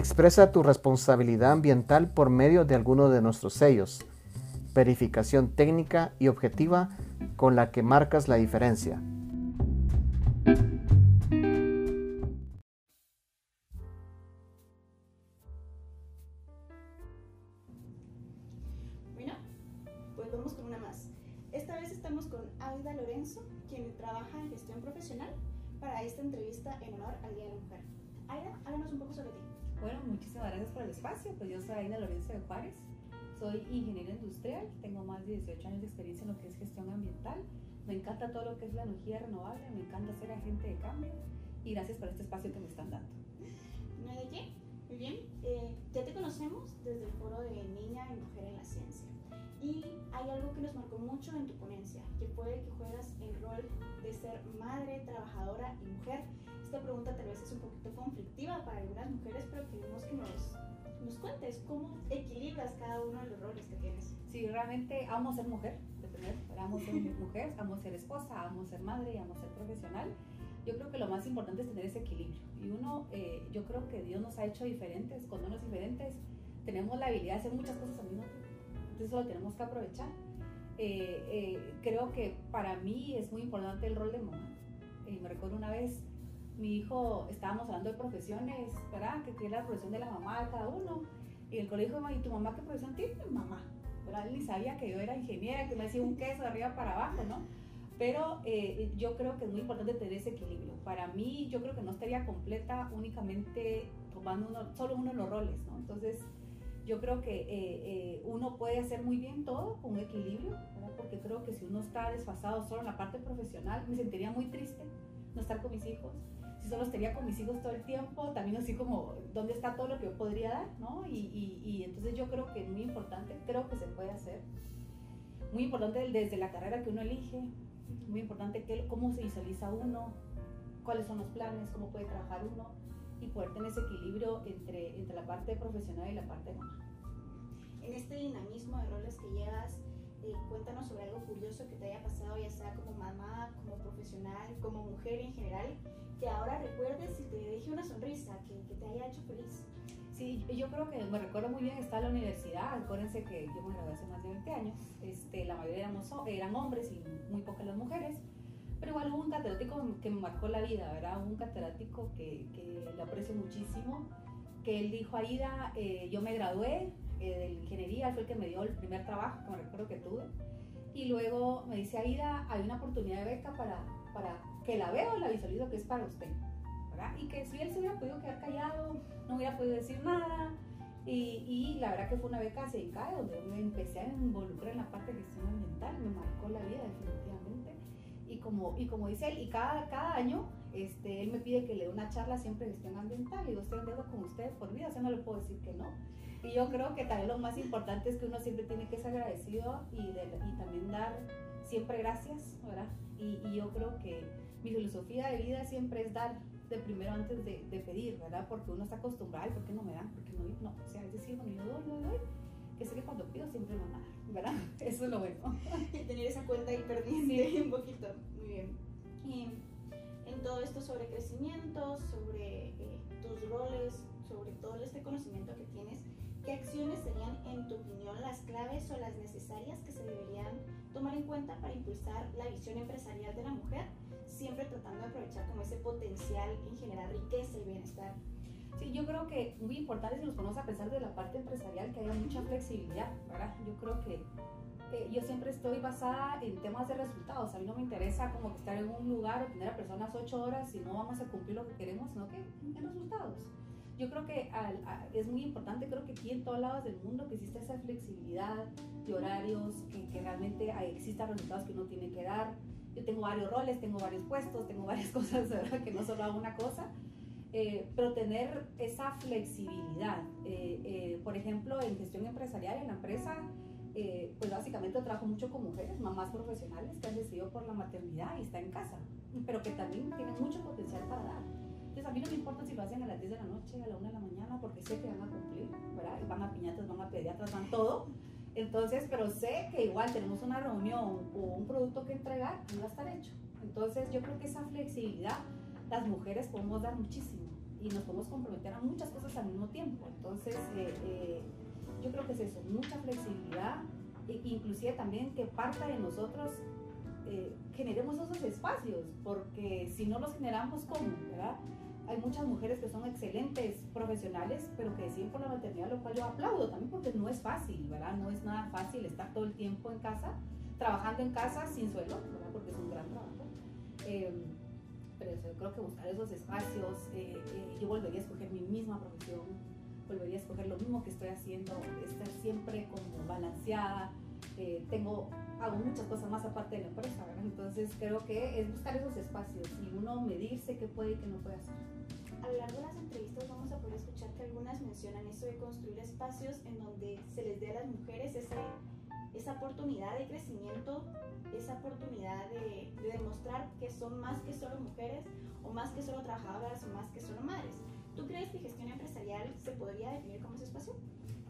Expresa tu responsabilidad ambiental por medio de alguno de nuestros sellos. Verificación técnica y objetiva con la que marcas la diferencia. Bueno, pues vamos con una más. Esta vez estamos con Aida Lorenzo, quien trabaja en gestión profesional para esta entrevista en honor al Día de la Mujer. Aida, háblanos un poco sobre ti. Bueno, muchísimas gracias por el espacio. Pues yo soy Aida Lorenzo de Juárez, soy ingeniera industrial, tengo más de 18 años de experiencia en lo que es gestión ambiental. Me encanta todo lo que es la energía renovable, me encanta ser agente de cambio y gracias por este espacio que me están dando. No de qué. Muy bien. Eh, ya te conocemos desde el foro de Niña y Mujer en la Ciencia. Y hay algo que nos marcó mucho en tu ponencia, que fue que juegas el rol de ser madre, trabajadora y mujer. Esta pregunta tal vez es un poquito conflictiva para algunas mujeres, pero queremos que nos, nos cuentes cómo equilibras cada uno de los roles que tienes. Sí, realmente amo ser mujer, de primero, amo ser mujer, amo ser esposa, amo ser madre amo ser profesional. Yo creo que lo más importante es tener ese equilibrio. Y uno, eh, yo creo que Dios nos ha hecho diferentes, cuando unos diferentes tenemos la habilidad de hacer muchas cosas al mismo tiempo. Entonces eso lo tenemos que aprovechar. Eh, eh, creo que para mí es muy importante el rol de mamá. me recuerdo una vez, mi hijo, estábamos hablando de profesiones, ¿verdad? Que tiene la profesión de la mamá de cada uno. Y el colegio dijo, ¿y tu mamá qué profesión tiene? Mamá. ¿verdad? Él ni sabía que yo era ingeniera, que me hacía un queso de arriba para abajo, ¿no? Pero eh, yo creo que es muy importante tener ese equilibrio. Para mí, yo creo que no estaría completa únicamente tomando uno, solo uno de los roles, ¿no? Entonces, yo creo que eh, eh, uno puede hacer muy bien todo con equilibrio, ¿verdad? porque creo que si uno está desfasado solo en la parte profesional, me sentiría muy triste no estar con mis hijos. Si solo estaría con mis hijos todo el tiempo, también así como, ¿dónde está todo lo que yo podría dar? ¿no? Y, y, y entonces yo creo que es muy importante, creo que se puede hacer. Muy importante desde la carrera que uno elige, muy importante que, cómo se visualiza uno, cuáles son los planes, cómo puede trabajar uno y poder tener ese equilibrio entre, entre la parte profesional y la parte mamá. En este dinamismo de roles que llevas, eh, cuéntanos sobre algo curioso que te haya pasado, ya sea como mamá, como profesional, como mujer en general, que ahora recuerdes y te deje una sonrisa, que, que te haya hecho feliz. Sí, yo creo que me recuerdo muy bien estar en la universidad. Acuérdense que yo me gradué hace más de 20 años. Este, la mayoría éramos, eran hombres y muy pocas las mujeres. Pero igual hubo un catedrático que me marcó la vida, ¿verdad? Un catedrático que, que le aprecio muchísimo. Que él dijo, Aida, eh, yo me gradué eh, de ingeniería, fue el que me dio el primer trabajo que me recuerdo que tuve. Y luego me dice, Aida, hay una oportunidad de beca para, para que la veo la visualizo que es para usted. ¿verdad? Y que si él se hubiera podido quedar callado, no hubiera podido decir nada. Y, y la verdad que fue una beca hacia INCAE donde me empecé a involucrar en la parte de gestión ambiental, me marcó la vida definitivamente. Y como, y como dice él, y cada, cada año este, él me pide que le dé una charla siempre de gestión ambiental. Y yo estoy deuda con usted por vida, o sea, no le puedo decir que no. Y yo creo que también lo más importante es que uno siempre tiene que ser agradecido y, de, y también dar siempre gracias, ¿verdad? Y, y, yo creo que mi filosofía de vida siempre es dar de primero antes de, de pedir, ¿verdad? Porque uno está acostumbrado, ¿por qué no me dan? ¿Por qué no? No, o sea, es decir, cuando yo doy, yo doy, que sé que cuando pido siempre me van a dar, ¿verdad? Eso es lo bueno. Tener esa cuenta ahí pendiente sí. un poquito, muy bien. Y en todo esto sobre crecimiento, sobre eh, tus roles, sobre todo este conocimiento que tienes, ¿qué acciones serían, en tu opinión, las claves o las necesarias que se deberían tomar en cuenta para impulsar la visión empresarial de la mujer, siempre tratando de aprovechar como ese potencial en generar riqueza y bienestar? Sí, yo creo que muy importante si nos ponemos a pensar de la parte empresarial que haya mucha flexibilidad, ¿verdad? Yo creo que eh, yo siempre estoy basada en temas de resultados. A mí no me interesa como que estar en un lugar o tener a personas ocho horas y no vamos a cumplir lo que queremos, sino que en resultados yo creo que al, a, es muy importante, creo que aquí en todos lados del mundo que existe esa flexibilidad de horarios, que, que realmente existan resultados que uno tiene que dar. Yo tengo varios roles, tengo varios puestos, tengo varias cosas, ¿verdad? Que no solo hago una cosa. Eh, pero tener esa flexibilidad. Eh, eh, por ejemplo, en gestión empresarial en la empresa, eh, pues básicamente trabajo mucho con mujeres, mamás profesionales que han decidido por la maternidad y están en casa, pero que también tienen mucho potencial para dar. Entonces a mí no me importa si lo hacen a las 10 de la noche, a la 1 de la mañana, porque sé que van a cumplir, ¿verdad? Van a piñatas, van a pediatras, van todo. Entonces, pero sé que igual tenemos una reunión o un producto que entregar y va a estar hecho. Entonces yo creo que esa flexibilidad las mujeres podemos dar muchísimo. y nos podemos comprometer a muchas cosas al mismo tiempo. Entonces, eh, eh, yo creo que es eso, mucha flexibilidad, e inclusive también que parta de nosotros eh, generemos esos espacios, porque si no los generamos, ¿cómo? ¿verdad? Hay muchas mujeres que son excelentes profesionales, pero que deciden por la maternidad, lo cual yo aplaudo también porque no es fácil, ¿verdad? No es nada fácil estar todo el tiempo en casa, trabajando en casa sin sueldo, ¿verdad? Porque es un gran trabajo. Eh, pero yo creo que buscar esos espacios, eh, eh, yo volvería a escoger mi misma profesión, volvería a escoger lo mismo que estoy haciendo, estar siempre como balanceada, eh, tengo, hago muchas cosas más aparte de la empresa, ¿verdad? Entonces creo que es buscar esos espacios y uno medirse qué puede y qué no puede hacer. A lo largo de las entrevistas vamos a poder escuchar que algunas mencionan eso de construir espacios en donde se les dé a las mujeres ese, esa oportunidad de crecimiento esa oportunidad de, de, demostrar que son más que solo mujeres o más que solo trabajadoras o más que solo madres. ¿Tú crees que gestión empresarial se podría definir como ese espacio?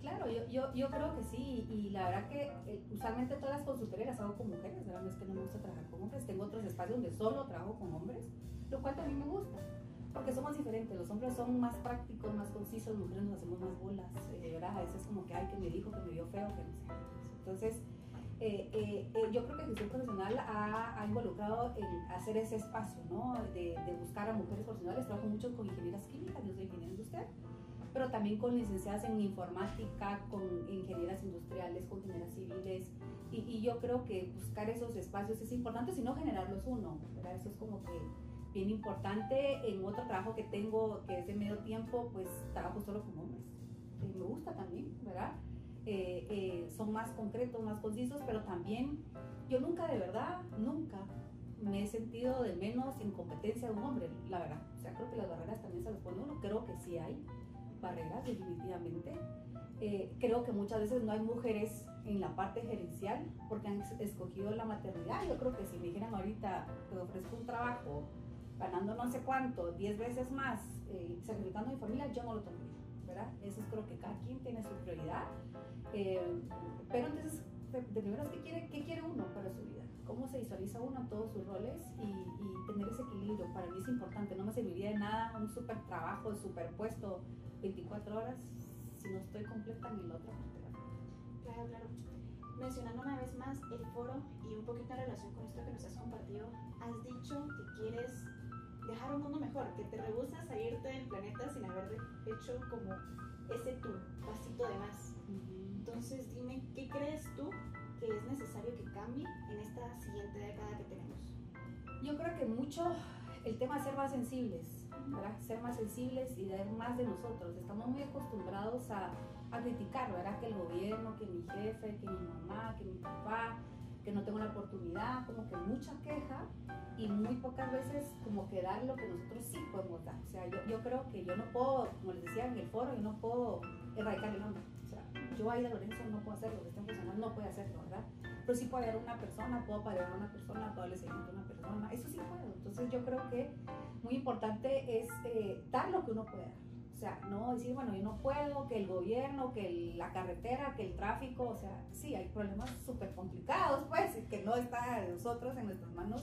Claro, yo, yo, yo creo que sí, y la verdad que eh, usualmente todas las consultorías las hago con mujeres, ¿verdad? No es que no me gusta trabajar con hombres, tengo otros espacios donde solo trabajo con hombres, lo cual también me gusta, porque somos diferentes, los hombres son más prácticos, más concisos, las mujeres nos hacemos más bolas, eh, ¿verdad? A veces como que, ay, que me dijo, que me vio feo, que no sé. Entonces, eh, eh, eh, yo creo que gestión profesional ha, ha, involucrado en hacer ese espacio, ¿no? De, de, buscar a mujeres profesionales. Trabajo mucho con ingenieras químicas, yo soy ingeniera industrial, pero también con licenciadas en informática, con ingenieras industriales, con ingenieras civiles. Y, y, yo creo que buscar esos espacios es importante, sino generarlos uno, ¿verdad? Eso es como que bien importante. En otro trabajo que tengo, que es de medio tiempo, pues trabajo solo con hombres. Y me gusta también, ¿verdad? Eh, eh, son más concretos, más concisos, pero también yo nunca de verdad, nunca me he sentido de menos en competencia de un hombre, la verdad. O sea, creo que las barreras también se las pone uno, creo que sí hay barreras, definitivamente. Eh, creo que muchas veces no hay mujeres en la parte gerencial porque han escogido la maternidad. Yo creo que si me dijeran ahorita, te ofrezco un trabajo ganando no sé cuánto, 10 veces más, eh, sacrificando mi familia, yo no lo tomaría, ¿verdad? Eso es creo que cada quien tiene su prioridad eh, pero entonces, de, de primero, ¿qué quiere, ¿qué quiere uno para su vida? ¿Cómo se visualiza uno todos sus roles y, y, tener ese equilibrio? Para mí es importante, no me serviría de nada un super trabajo, superpuesto 24 horas si no estoy completa en el otro. Claro, claro. Mencionando una vez más el foro y un poquito en relación con esto que nos has compartido, has dicho que quieres dejar un mundo mejor, que te rehusas a irte del planeta sin haber hecho como ese tu pasito de más. Uh -huh. Entonces, dime, ¿qué crees tú que es necesario que cambie en esta siguiente década que tenemos? Yo creo que mucho el tema de ser más sensibles, ¿verdad? Ser más sensibles y dar más de nosotros. Estamos muy acostumbrados a, a criticar, ¿verdad? Que el gobierno, que mi jefe, que mi mamá, que mi papá, que no tengo la oportunidad, como que mucha queja y muy pocas veces como que dar lo que nosotros sí podemos dar. O sea, yo, yo creo que yo no puedo, como les decía en el foro, yo no puedo erradicar el hambre. O sea, yo ahí de Lorenzo no puedo hacerlo, que funcionando no puede hacerlo, ¿verdad? Pero sí puedo ayudar a una persona, puedo ayudar a una persona, puedo darle seguimiento a una persona, eso sí puedo. Entonces yo creo que muy importante es eh, dar lo que uno puede dar. O sea, no decir, bueno, yo no puedo, que el gobierno, que la carretera, que el tráfico, o sea, sí, hay problemas súper complicados, pues, que no está de nosotros en nuestras manos.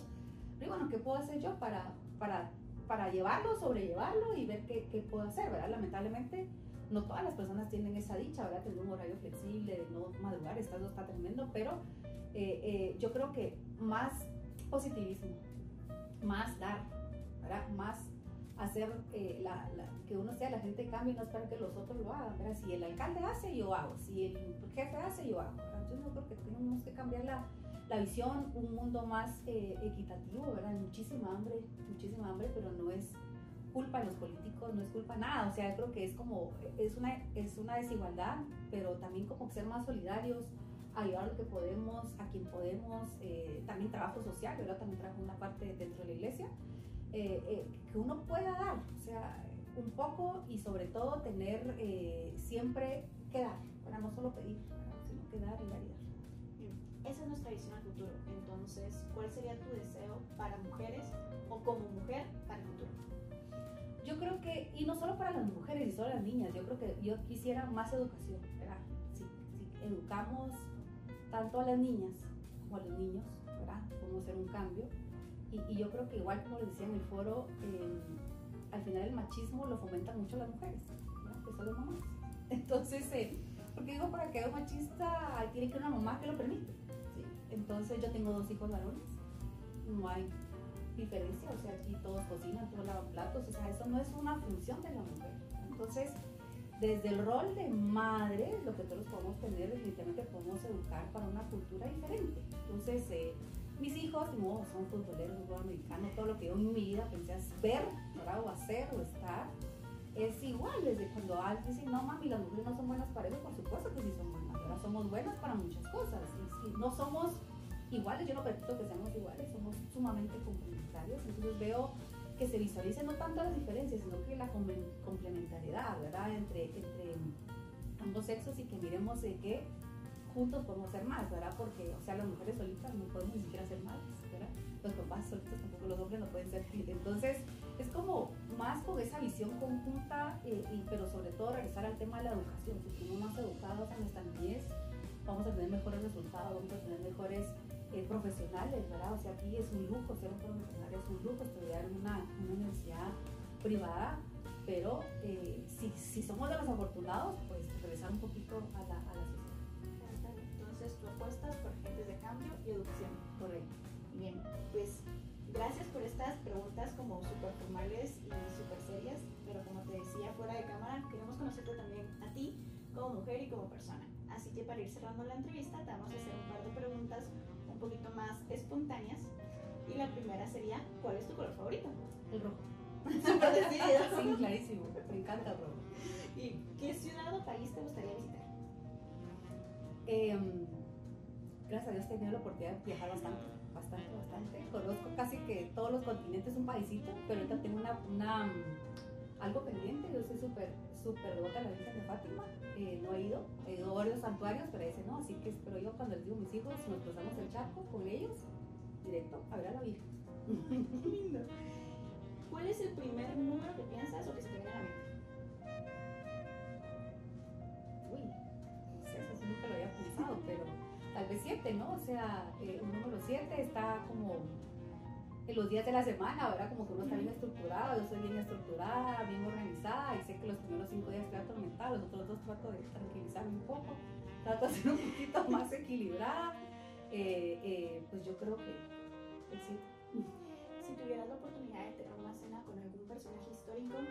Pero bueno, ¿qué puedo hacer yo para, para, para llevarlo, sobrellevarlo y ver qué, qué puedo hacer, ¿verdad? Lamentablemente, no todas las personas tienen esa dicha, ¿verdad? Tener un horario flexible, de no madrugar, esto está tremendo, pero eh, eh, yo creo que más positivismo, más dar, ¿verdad? Más hacer eh, la, la, que uno sea, la gente cambie y no esperar que los otros lo hagan, ¿verdad? Si el alcalde hace, yo hago, si el jefe hace, yo hago, ¿verdad? Yo creo que tenemos que cambiar la, la visión, un mundo más equitativo, ¿verdad? Muchísima hambre, muchísima hambre, pero no es culpa de los políticos, no es culpa nada, o sea, creo que es como, es una, es una desigualdad, pero también como ser más solidarios, ayudar lo que podemos, a quien podemos, eh, también trabajo social, ¿verdad? También trabajo una parte dentro de la iglesia, eh, eh, que uno pueda dar, o sea, un poco y sobre todo tener eh, siempre que dar, para no solo pedir, sino que dar y dar y dar. Esa es nuestra visión al futuro. Entonces, ¿cuál sería tu deseo para mujeres o como mujer para el futuro? yo creo que, y no solo para las mujeres y solo las niñas, yo creo que yo quisiera más educación, ¿verdad? Si, si educamos tanto a las niñas como a los niños, ¿verdad? Podemos hacer un cambio. Y, yo creo que igual como les decía en el foro, eh, al final el machismo lo fomentan mucho las mujeres, que son las mamás. Entonces, eh, porque digo, para que un machista tiene que una mamá que lo permite. Entonces yo tengo dos hijos varones, no hay diferencia, o sea, aquí todos cocinan, todos lavan platos, o sea, eso no es una función de la mujer. Entonces, desde el rol de madre, lo que todos podemos tener, definitivamente podemos educar para una cultura diferente. Entonces, eh, mis hijos no son futboleros, fútbol americano, todo lo que yo en mi vida pensé ver, o hacer o estar, es igual. Desde cuando alguien dice, no mami, las mujeres no son buenas para eso, por supuesto que sí son buenas, ahora somos buenas para muchas cosas. No somos iguales, yo no permito que seamos iguales, somos sumamente complementarios. Entonces veo que se visualice no tanto las diferencias, sino que la complementariedad, ¿verdad? Entre, entre ambos sexos y que miremos de qué juntos podemos ser más, ¿verdad? Porque, o sea, las mujeres solitas no podemos ni siquiera ser madres, ¿verdad? Los papás solitos tampoco, los hombres no pueden ser Entonces, es como más con esa visión conjunta, eh, y, pero sobre todo regresar al tema de la educación. Si somos más educados en nuestra niñez, vamos a tener mejores resultados, vamos a tener mejores eh, profesionales, ¿verdad? O sea, aquí es un lujo ser un profesional, es un lujo estudiar en una, una universidad privada, pero eh, si, si, somos de los afortunados, pues regresar un poquito a la, a la sociedad. Propuestas por agentes de cambio y educación. Correcto. Bien, pues gracias por estas preguntas como súper formales y súper serias, pero como te decía fuera de cámara, queremos conocerte también a ti como mujer y como persona. Así que para ir cerrando la entrevista, te vamos a hacer un par de preguntas un poquito más espontáneas. Y la primera sería, ¿cuál es tu color favorito? El rojo. Súper decidido. Sí, clarísimo. Me encanta el rojo. ¿Y qué ciudad o país te gustaría visitar? Em, gracias a Dios he tenido la oportunidad de viajar bastante, bastante, bastante. Conozco casi que todos los continentes, un paísito, pero ahorita tengo una, una algo pendiente. Yo soy súper súper devota a la Virgen de Fátima. Eh, no he ido, he ido a varios santuarios, pero ese no. Así que espero yo cuando les digo a mis hijos, nos cruzamos el charco con ellos, directo a ver a la Virgen. lindo. ¿Cuál es el primer número que piensas o que se te tal vez siete, ¿no? O sea, eh, un número siete está como en los días de la semana, ¿verdad? Como que uno está bien estructurado, yo soy bien estructurada, bien organizada y sé que los primeros cinco días estoy atormentada, los otros dos trato de tranquilizarme un poco, trato de ser un poquito más equilibrada. Eh, eh, pues yo creo que sí. Si tuvieras la oportunidad de tener una cena con algún personaje histórico, ¿con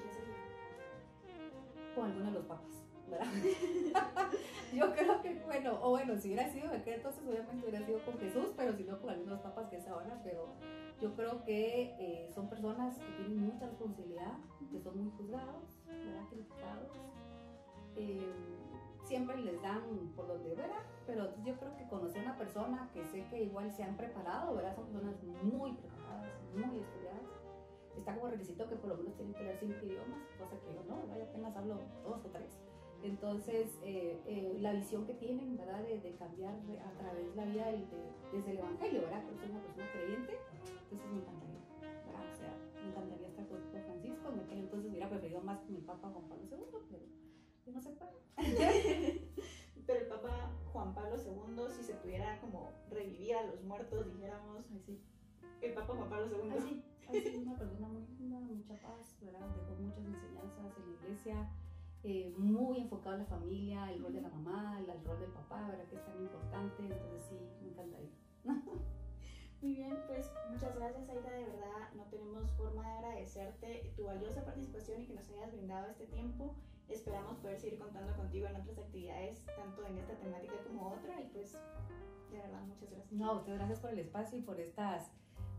quién sería? Con alguno de los papas. ¿Verdad? yo creo que, bueno, o bueno, si hubiera sido entonces, obviamente hubiera sido con Jesús, pero si no con algunos papas que es ahora, pero yo creo que eh, son personas que tienen mucha responsabilidad, que son muy juzgados, ¿verdad? criticados. Eh, siempre les dan por donde ¿verdad? pero yo creo que conocer a una persona que sé que igual se han preparado, ¿verdad? Son personas muy preparadas, muy estudiadas. Está como requisito que por lo menos tienen que leer cinco idiomas, cosa que yo no, yo apenas hablo dos o tres. Entonces, eh, eh, la visión que tienen, ¿verdad? De, cambiar a través de la vida desde el Evangelio, ¿verdad? Que soy una persona creyente, entonces me encantaría, ¿verdad? O sea, me encantaría estar con, Francisco, en aquel entonces hubiera preferido más con mi Papa Juan Pablo II, pero no se puede. pero el Papa Juan Pablo II, si se pudiera como revivir a los muertos, dijéramos, Ay, sí. el Papa Juan Pablo II. Ay, sí, sí, una persona muy linda, mucha paz, ¿verdad? Dejó muchas enseñanzas en la iglesia eh, muy enfocado en la familia, el rol de la mamá, el, rol del papá, ¿verdad? Que es tan importante, entonces sí, me encantaría. Muy bien, pues muchas gracias Aida, de verdad no tenemos forma de agradecerte tu valiosa participación y que nos hayas brindado este tiempo. Esperamos poder seguir contando contigo en otras actividades, tanto en esta temática como otra, y pues de verdad muchas gracias. No, ustedes gracias por el espacio y por estas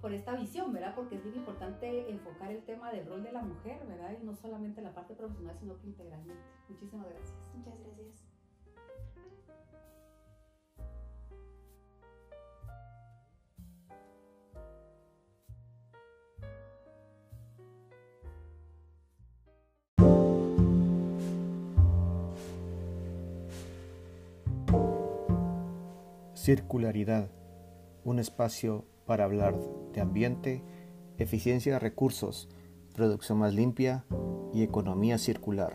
por esta visión, ¿verdad? Porque es bien importante enfocar el tema del rol de la mujer, ¿verdad? Y no solamente la parte profesional, sino que integralmente. Muchísimas gracias. Muchas gracias. Circularidad, un espacio para hablar de ambiente, eficiencia de recursos, producción más limpia y economía circular.